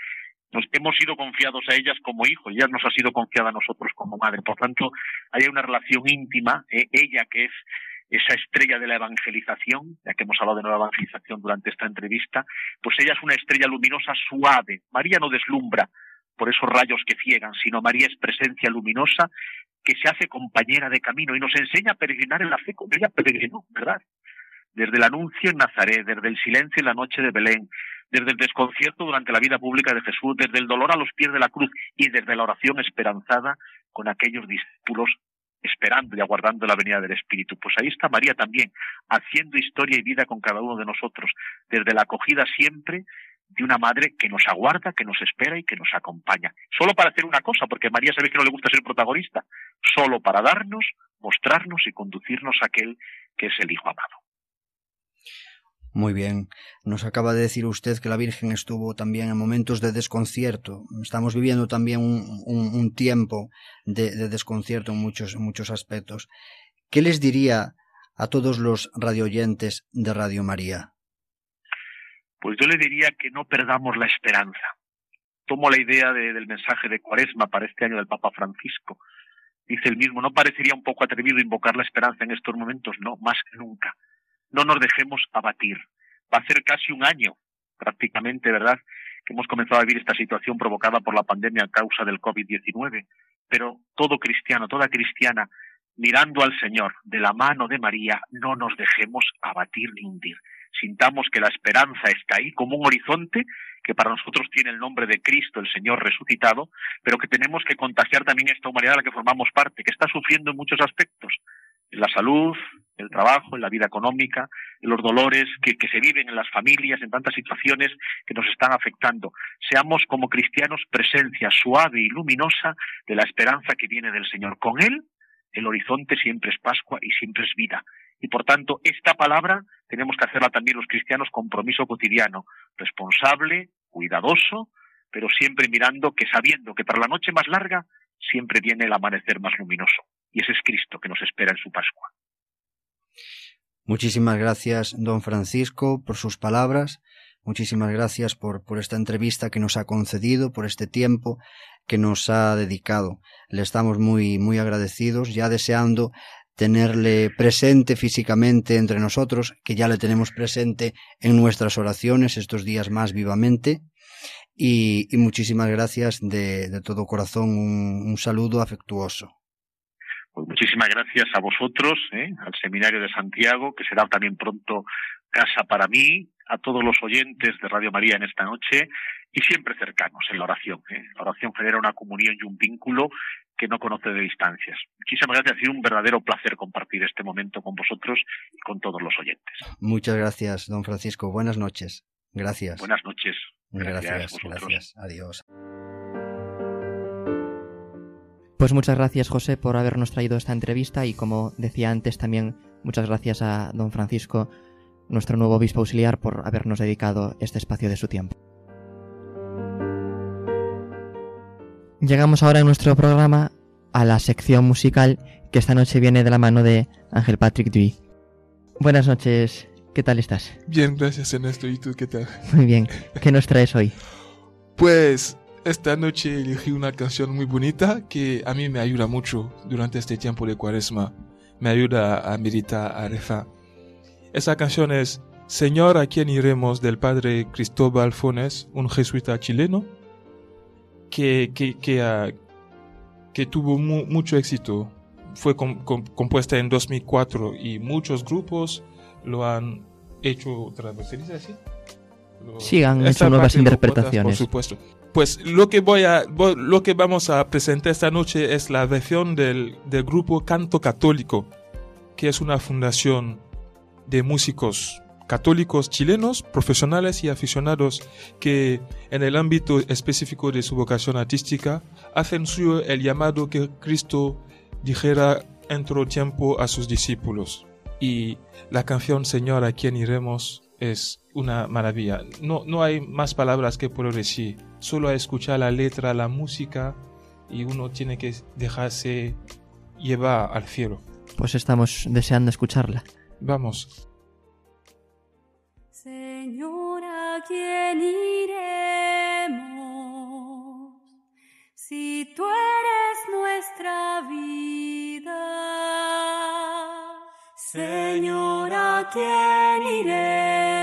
Nos hemos sido confiados a ellas como hijos, ella nos ha sido confiada a nosotros como madre. Por tanto, hay una relación íntima, ¿eh? ella que es esa estrella de la evangelización, ya que hemos hablado de nueva evangelización durante esta entrevista, pues ella es una estrella luminosa suave. María no deslumbra por esos rayos que ciegan, sino María es presencia luminosa que se hace compañera de camino y nos enseña a peregrinar en la fe como ella peregrinó, ¿verdad? Desde el anuncio en Nazaret, desde el silencio en la noche de Belén, desde el desconcierto durante la vida pública de Jesús, desde el dolor a los pies de la cruz y desde la oración esperanzada con aquellos discípulos esperando y aguardando la venida del Espíritu. Pues ahí está María también, haciendo historia y vida con cada uno de nosotros, desde la acogida siempre de una madre que nos aguarda, que nos espera y que nos acompaña. Solo para hacer una cosa, porque María sabe que no le gusta ser protagonista, solo para darnos, mostrarnos y conducirnos a aquel que es el Hijo amado. Muy bien. Nos acaba de decir usted que la Virgen estuvo también en momentos de desconcierto. Estamos viviendo también un, tiempo de, de, desconcierto en muchos, muchos aspectos. ¿Qué les diría a todos los radioyentes de Radio María? Pues yo le diría que no perdamos la esperanza. Tomo la idea de, del mensaje de Cuaresma para este año del Papa Francisco. Dice el mismo, ¿no parecería un poco atrevido invocar la esperanza en estos momentos? No, más que nunca no nos dejemos abatir. Va a ser casi un año, prácticamente, ¿verdad?, que hemos comenzado a vivir esta situación provocada por la pandemia a causa del COVID-19. Pero todo cristiano, toda cristiana, mirando al Señor de la mano de María, no nos dejemos abatir ni hundir. Sintamos que la esperanza está ahí como un horizonte que para nosotros tiene el nombre de Cristo, el Señor resucitado, pero que tenemos que contagiar también esta humanidad a la que formamos parte, que está sufriendo en muchos aspectos, en la salud, el trabajo, en la vida económica, en los dolores que, que, se viven en las familias, en tantas situaciones que nos están afectando. Seamos como cristianos presencia suave y luminosa de la esperanza que viene del Señor. Con Él, el horizonte siempre es Pascua y siempre es vida. Y por tanto, esta palabra tenemos que hacerla también los cristianos compromiso cotidiano, responsable, cuidadoso, pero siempre mirando que sabiendo que para la noche más larga siempre viene el amanecer más luminoso. Y ese es Cristo que nos espera en su Pascua. Muchísimas gracias, don Francisco, por sus palabras. Muchísimas gracias por, por esta entrevista que nos ha concedido, por este tiempo que nos ha dedicado. Le estamos muy, muy agradecidos, ya deseando tenerle presente físicamente entre nosotros, que ya le tenemos presente en nuestras oraciones estos días más vivamente. Y, muchísimas gracias de, de todo corazón, un saludo afectuoso. Pues muchísimas gracias a vosotros, ¿eh? al Seminario de Santiago, que será también pronto casa para mí, a todos los oyentes de Radio María en esta noche y siempre cercanos en la oración. ¿eh? La oración genera una comunión y un vínculo que no conoce de distancias. Muchísimas gracias, ha sido un verdadero placer compartir este momento con vosotros y con todos los oyentes. Muchas gracias, don Francisco. Buenas noches. Gracias. Buenas noches. Gracias, gracias. gracias. Adiós. Pues muchas gracias José por habernos traído esta entrevista y como decía antes también muchas gracias a don Francisco, nuestro nuevo obispo auxiliar, por habernos dedicado este espacio de su tiempo. Llegamos ahora en nuestro programa a la sección musical que esta noche viene de la mano de Ángel Patrick Duy. Buenas noches, ¿qué tal estás? Bien, gracias Ernesto, ¿y tú qué tal? Muy bien, ¿qué nos traes hoy? Pues esta noche elegí una canción muy bonita que a mí me ayuda mucho durante este tiempo de cuaresma. Me ayuda a meditar, a rezar. Esa canción es Señor, ¿a quién iremos? del padre Cristóbal Fones, un jesuita chileno, que, que, que, ah, que tuvo mu- mucho éxito. Fue com- com- compuesta en 2004 y muchos grupos lo han hecho otra vez. ¿Se dice así? Lo- Sí, han Esta hecho nuevas interpretaciones. Por supuesto. Pues lo que voy a, lo que vamos a presentar esta noche es la versión del, del grupo Canto Católico, que es una fundación de músicos católicos chilenos, profesionales y aficionados que en el ámbito específico de su vocación artística hacen suyo el llamado que Cristo dijera en tiempo a sus discípulos. Y la canción Señor, ¿a quién iremos? es una maravilla. No, no hay más palabras que puedo decir. Solo a escuchar la letra, la música y uno tiene que dejarse llevar al cielo. Pues estamos deseando escucharla. Vamos. Señor, ¿a quién iremos? Si tú eres nuestra vida. Señor, ¿a quién iremos?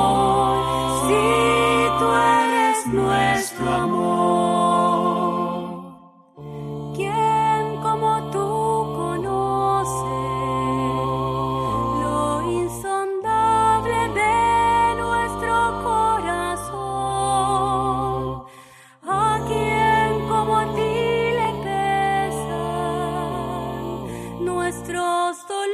Nuestros dolores?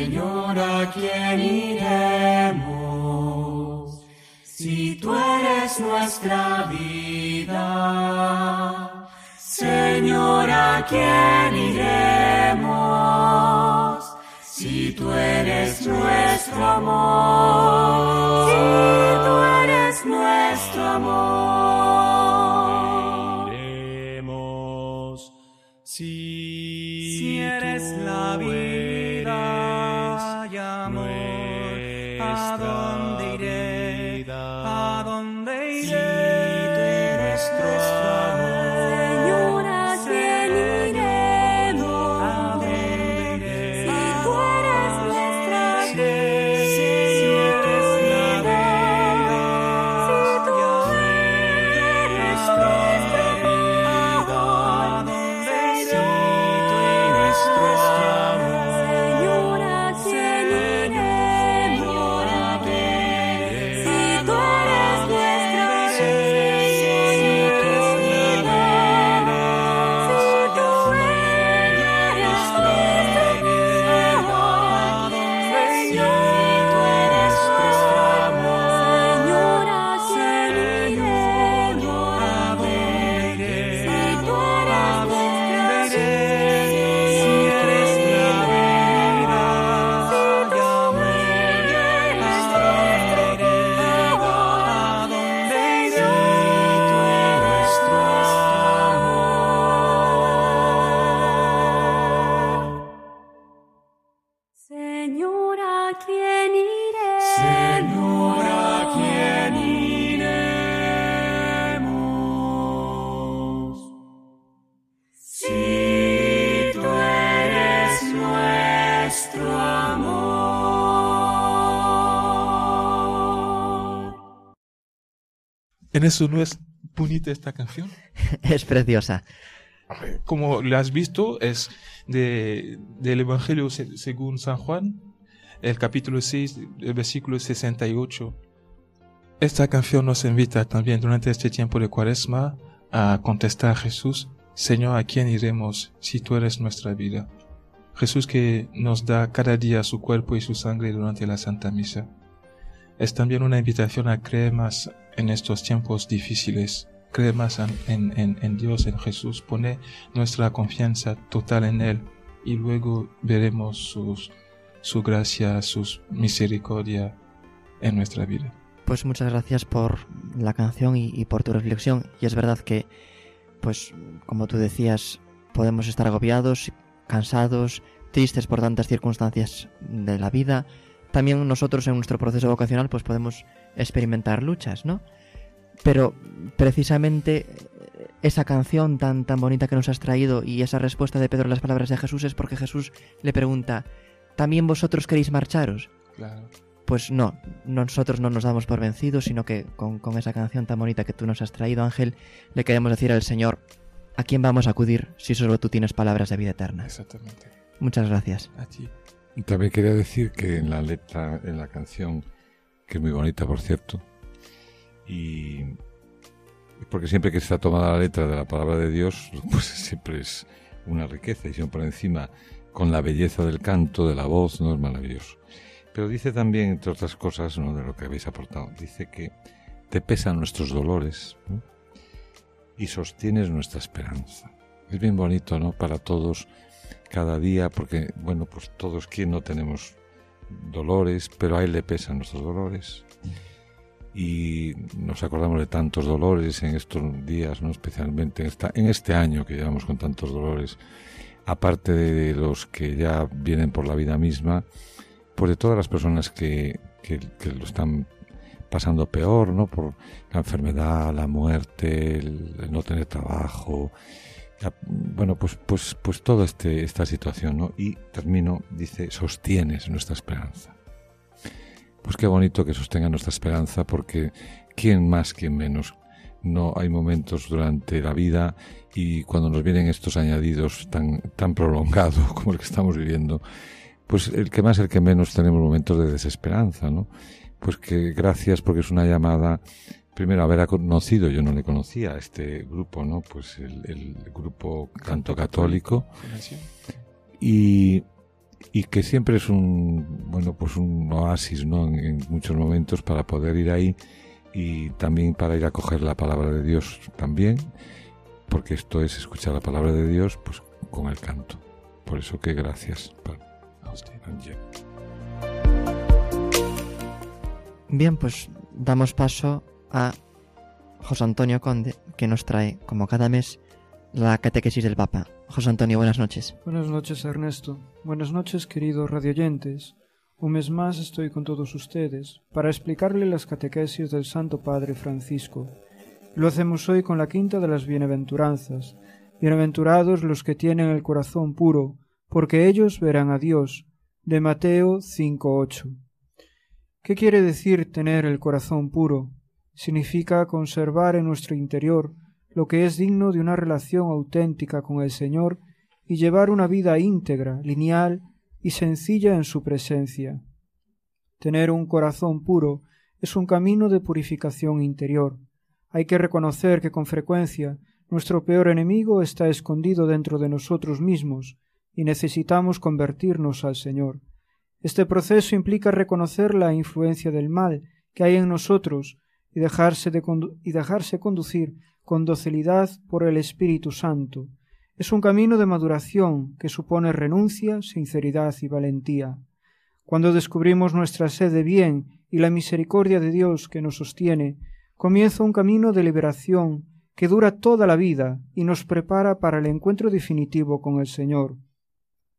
Señor, ¿a quién iremos? Si tú eres nuestra vida, Señor, ¿a quién iremos? Si tú eres nuestro amor, si tú eres nuestro amor. ¿En eso no es bonita esta canción? es preciosa. Como lo has visto, es de, del Evangelio se- según San Juan, el capítulo 6, el versículo 68. Esta canción nos invita también durante este tiempo de cuaresma a contestar a Jesús, Señor, ¿a quién iremos si tú eres nuestra vida? Jesús que nos da cada día su cuerpo y su sangre durante la Santa Misa. Es también una invitación a creer más en estos tiempos difíciles, creer más en, en- en- Dios, en Jesús, poner nuestra confianza total en Él y luego veremos sus, su gracia, su misericordia en nuestra vida. Pues muchas gracias por la canción y, y por tu reflexión. Y es verdad que, pues, como tú decías, podemos estar agobiados, cansados, tristes por tantas circunstancias de la vida. También nosotros en nuestro proceso vocacional, pues podemos experimentar luchas, ¿no? Pero precisamente eh, esa canción tan, tan bonita que nos has traído y esa respuesta de Pedro a las palabras de Jesús es porque Jesús le pregunta, ¿también vosotros queréis marcharos? Claro. Pues no, nosotros no nos damos por vencidos, sino que con, con esa canción tan bonita que tú nos has traído, Ángel, le queremos decir al Señor, ¿a quién vamos a acudir si solo tú tienes palabras de vida eterna? Exactamente. Muchas gracias. A ti. También quería decir que en la letra, en la canción, que es muy bonita, por cierto, y porque siempre que está tomada la letra de la palabra de Dios, pues siempre es una riqueza y siempre encima con la belleza del canto, de la voz, no es maravilloso. Pero dice también, entre otras cosas, ¿no? de lo que habéis aportado, dice que te pesan nuestros dolores y sostienes nuestra esperanza. Es bien bonito, ¿no? Para todos, cada día, porque, bueno, pues todos quien no tenemos dolores, pero a él le pesan nuestros dolores. Y nos acordamos de tantos dolores en estos días, ¿no? Especialmente en, esta, en este año que llevamos con tantos dolores, aparte de los que ya vienen por la vida misma, pues de todas las personas que, que, lo están pasando peor, ¿no? Por la enfermedad, la muerte, el, no tener trabajo, bueno, pues, pues, pues toda este, esta situación, ¿no? Y termino, dice, sostienes nuestra esperanza. Pues qué bonito que sostenga nuestra esperanza, porque quién más, quién menos. No hay momentos durante la vida y cuando nos vienen estos añadidos tan, tan prolongados como el que estamos viviendo, pues el que más, el que menos tenemos momentos de desesperanza, ¿no? Pues que gracias porque es una llamada primero haber conocido, yo no le conocía a este grupo, ¿no? Pues el, el grupo Canto Católico y, y que siempre es un, bueno, pues un oasis, ¿no? En, en, muchos momentos para poder ir ahí y también para ir a coger la palabra de Dios también, porque esto es escuchar la palabra de Dios, pues con el canto. Por eso que gracias. A usted. Bien, pues damos paso a José Antonio Conde, que nos trae, como cada mes, la catequesis del Papa. José Antonio, buenas noches. Buenas noches, Ernesto. Buenas noches, queridos radioyentes. Un mes más estoy con todos ustedes para explicarle las catequesis del Santo Padre Francisco. Lo hacemos hoy con la quinta de las bienaventuranzas. Bienaventurados los que tienen el corazón puro, porque ellos verán a Dios. De Mateo 5.8. ¿Qué quiere decir tener el corazón puro? Significa conservar en nuestro interior lo que es digno de una relación auténtica con el Señor y llevar una vida íntegra, lineal y sencilla en su presencia. Tener un corazón puro es un camino de purificación interior. Hay que reconocer que con frecuencia nuestro peor enemigo está escondido dentro de nosotros mismos y necesitamos convertirnos al Señor. Este proceso implica reconocer la influencia del mal que hay en nosotros y dejarse, de y dejarse conducir con docilidad por el Espíritu Santo. Es un camino de maduración que supone renuncia, sinceridad y valentía. Cuando descubrimos nuestra sed de bien y la misericordia de Dios que nos sostiene, comienza un camino de liberación que dura toda la vida y nos prepara para el encuentro definitivo con el Señor.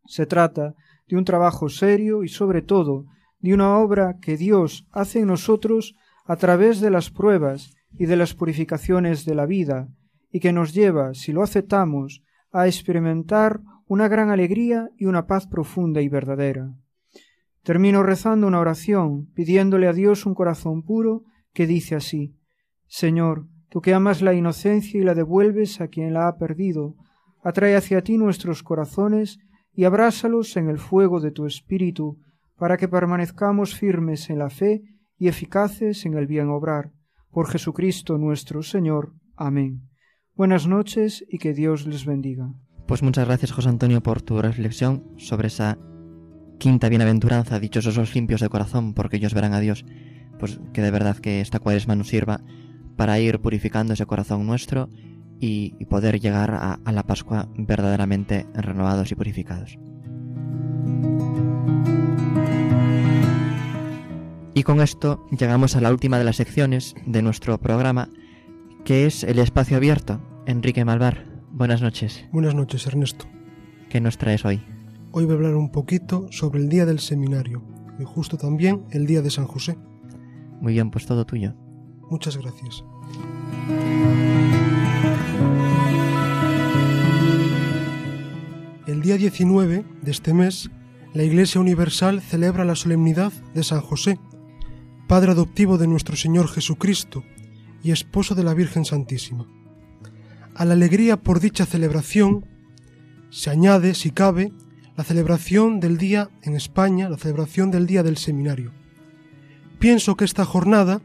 Se trata de un trabajo serio y sobre todo de una obra que Dios hace en nosotros a través de las pruebas y de las purificaciones de la vida, y que nos lleva, si lo aceptamos, a experimentar una gran alegría y una paz profunda y verdadera. Termino rezando una oración, pidiéndole a Dios un corazón puro, que dice así Señor, tú que amas la inocencia y la devuelves a quien la ha perdido, atrae hacia ti nuestros corazones y abrázalos en el fuego de tu espíritu, para que permanezcamos firmes en la fe y eficaces en el bien obrar. Por Jesucristo nuestro Señor. Amén. Buenas noches y que Dios les bendiga. Pues muchas gracias José Antonio por tu reflexión sobre esa quinta bienaventuranza, dichosos los limpios de corazón, porque ellos verán a Dios. Pues que de verdad que esta cuaresma nos sirva para ir purificando ese corazón nuestro y, poder llegar a la Pascua verdaderamente renovados y purificados. Y con esto llegamos a la última de las secciones de nuestro programa, que es el espacio abierto. Enrique Malvar, buenas noches. Buenas noches, Ernesto. ¿Qué nos traes hoy? Hoy voy a hablar un poquito sobre el día del seminario y justo también el día de San José. Muy bien, pues todo tuyo. Muchas gracias. El día 19 de este mes, la Iglesia Universal celebra la solemnidad de San José, Padre adoptivo de nuestro Señor Jesucristo y esposo de la Virgen Santísima. A la alegría por dicha celebración se añade, si cabe, la celebración del día en España, la celebración del día del seminario. Pienso que esta jornada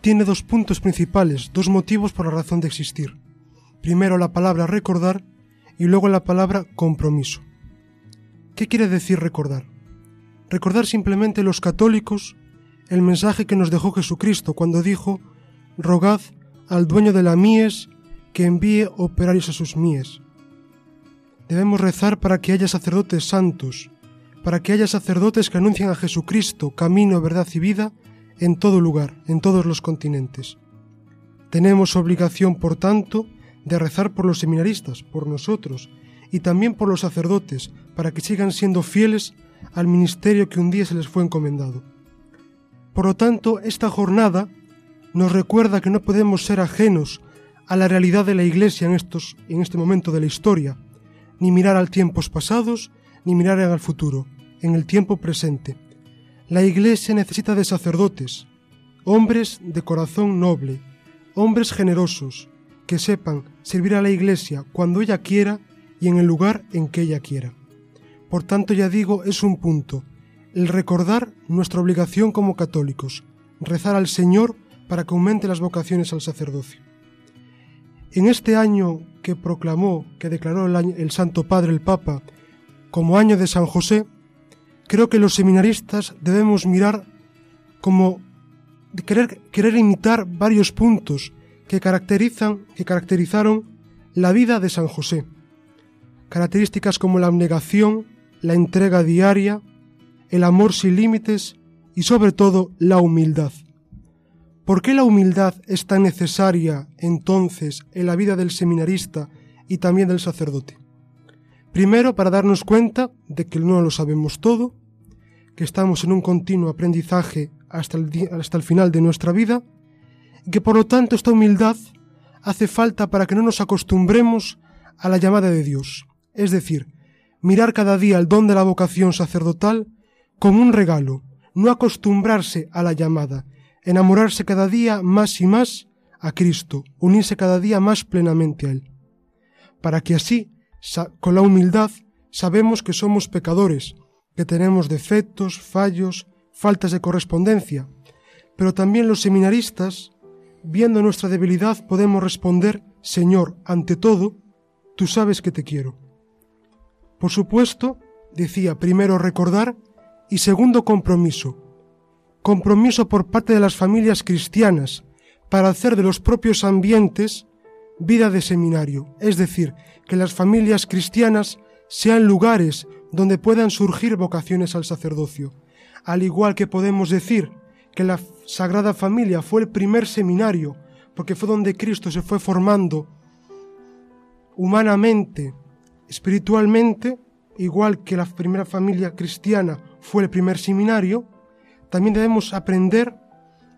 tiene dos puntos principales, dos motivos por la razón de existir. Primero la palabra recordar y luego la palabra compromiso. ¿Qué quiere decir recordar? Recordar simplemente los católicos el mensaje que nos dejó Jesucristo cuando dijo, rogad al dueño de la mies que envíe operarios a sus mies. Debemos rezar para que haya sacerdotes santos, para que haya sacerdotes que anuncien a Jesucristo, camino, verdad y vida, en todo lugar, en todos los continentes. Tenemos obligación, por tanto, de rezar por los seminaristas, por nosotros, y también por los sacerdotes, para que sigan siendo fieles al ministerio que un día se les fue encomendado. Por lo tanto, esta jornada nos recuerda que no podemos ser ajenos a la realidad de la Iglesia en, estos, en este momento de la historia, ni mirar al tiempos pasados, ni mirar al futuro, en el tiempo presente. La Iglesia necesita de sacerdotes, hombres de corazón noble, hombres generosos, que sepan servir a la Iglesia cuando ella quiera y en el lugar en que ella quiera. Por tanto, ya digo, es un punto, el recordar nuestra obligación como católicos, rezar al Señor para que aumente las vocaciones al sacerdocio. En este año que proclamó, que declaró el, Santo Padre, el Papa, como año de San José, creo que los seminaristas debemos mirar como querer, querer imitar varios puntos que caracterizan, que caracterizaron la vida de San José. Características como la abnegación, la entrega diaria, el amor sin límites y sobre todo la humildad. ¿Por qué la humildad es tan necesaria entonces en la vida del seminarista y también del sacerdote? Primero, para darnos cuenta de que no lo sabemos todo, que estamos en un continuo aprendizaje hasta el, hasta el final de nuestra vida, y que por lo tanto esta humildad hace falta para que no nos acostumbremos a la llamada de Dios, es decir, mirar cada día el don de la vocación sacerdotal como un regalo, no acostumbrarse a la llamada, enamorarse cada día más y más a Cristo, unirse cada día más plenamente a Él, para que así, con la humildad, sabemos que somos pecadores, que tenemos defectos, fallos, faltas de correspondencia, pero también los seminaristas, viendo nuestra debilidad, podemos responder, Señor, ante todo, tú sabes que te quiero. Por supuesto, decía, primero recordar y segundo compromiso, compromiso por parte de las familias cristianas para hacer de los propios ambientes vida de seminario, es decir, que las familias cristianas sean lugares donde puedan surgir vocaciones al sacerdocio, al igual que podemos decir que la Sagrada Familia fue el primer seminario, porque fue donde Cristo se fue formando humanamente, espiritualmente, igual que la primera familia cristiana fue el primer seminario, también debemos aprender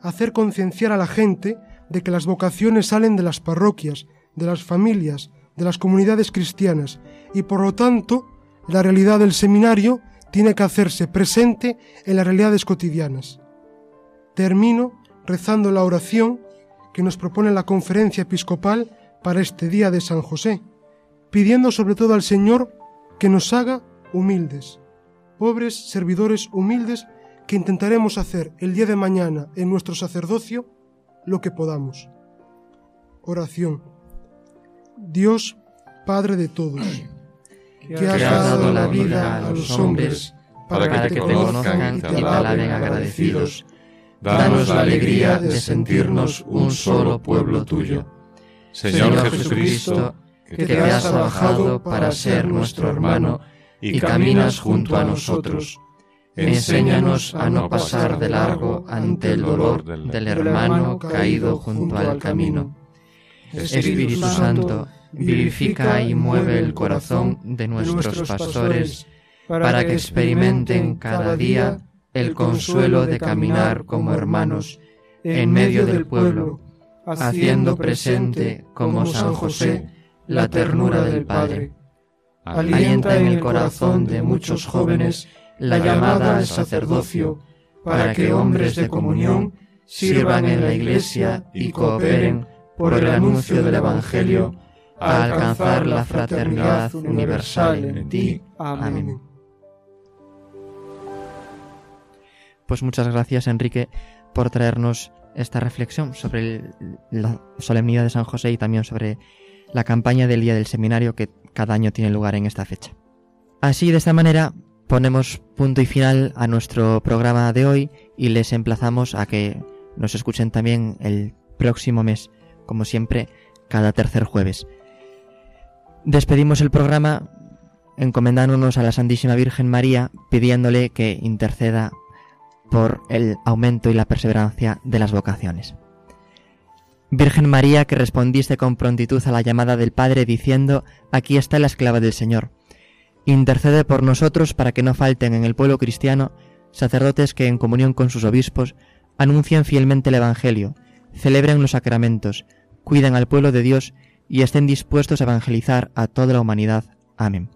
a hacer concienciar a la gente de que las vocaciones salen de las parroquias, de las familias, de las comunidades cristianas, y por lo tanto la realidad del seminario tiene que hacerse presente en las realidades cotidianas. Termino rezando la oración que nos propone la conferencia episcopal para este día de San José, pidiendo sobre todo al Señor que nos haga humildes, pobres servidores humildes que intentaremos hacer el día de mañana en nuestro sacerdocio lo que podamos. Oración. Dios, Padre de todos, que has dado la vida a los hombres para que te conozcan y te alaben agradecidos, danos la alegría de sentirnos un solo pueblo tuyo. Señor Jesucristo, que te has bajado para ser nuestro hermano y caminas junto a nosotros. Enséñanos a no pasar de largo ante el dolor del hermano caído junto al camino. Espíritu Santo, vivifica y mueve el corazón de nuestros pastores para que experimenten cada día el consuelo de caminar como hermanos en medio del pueblo, haciendo presente como San José la ternura del Padre. Alienta en el corazón de muchos jóvenes la llamada al sacerdocio, para que hombres de comunión sirvan en la Iglesia y cooperen por el anuncio del Evangelio a alcanzar la fraternidad universal en ti. Amén. Pues muchas gracias, Enrique, por traernos esta reflexión sobre la solemnidad de San José y también sobre la campaña del Día del Seminario que cada año tiene lugar en esta fecha. Así, de esta manera, ponemos punto y final a nuestro programa de hoy y les emplazamos a que nos escuchen también el próximo mes, como siempre, cada tercer jueves. Despedimos el programa encomendándonos a la Santísima Virgen María, pidiéndole que interceda por el aumento y la perseverancia de las vocaciones. Virgen María, que respondiste con prontitud a la llamada del Padre diciendo, Aquí está la esclava del Señor. Intercede por nosotros para que no falten en el pueblo cristiano sacerdotes que en comunión con sus obispos anuncien fielmente el Evangelio, celebren los sacramentos, cuiden al pueblo de Dios y estén dispuestos a evangelizar a toda la humanidad. Amén.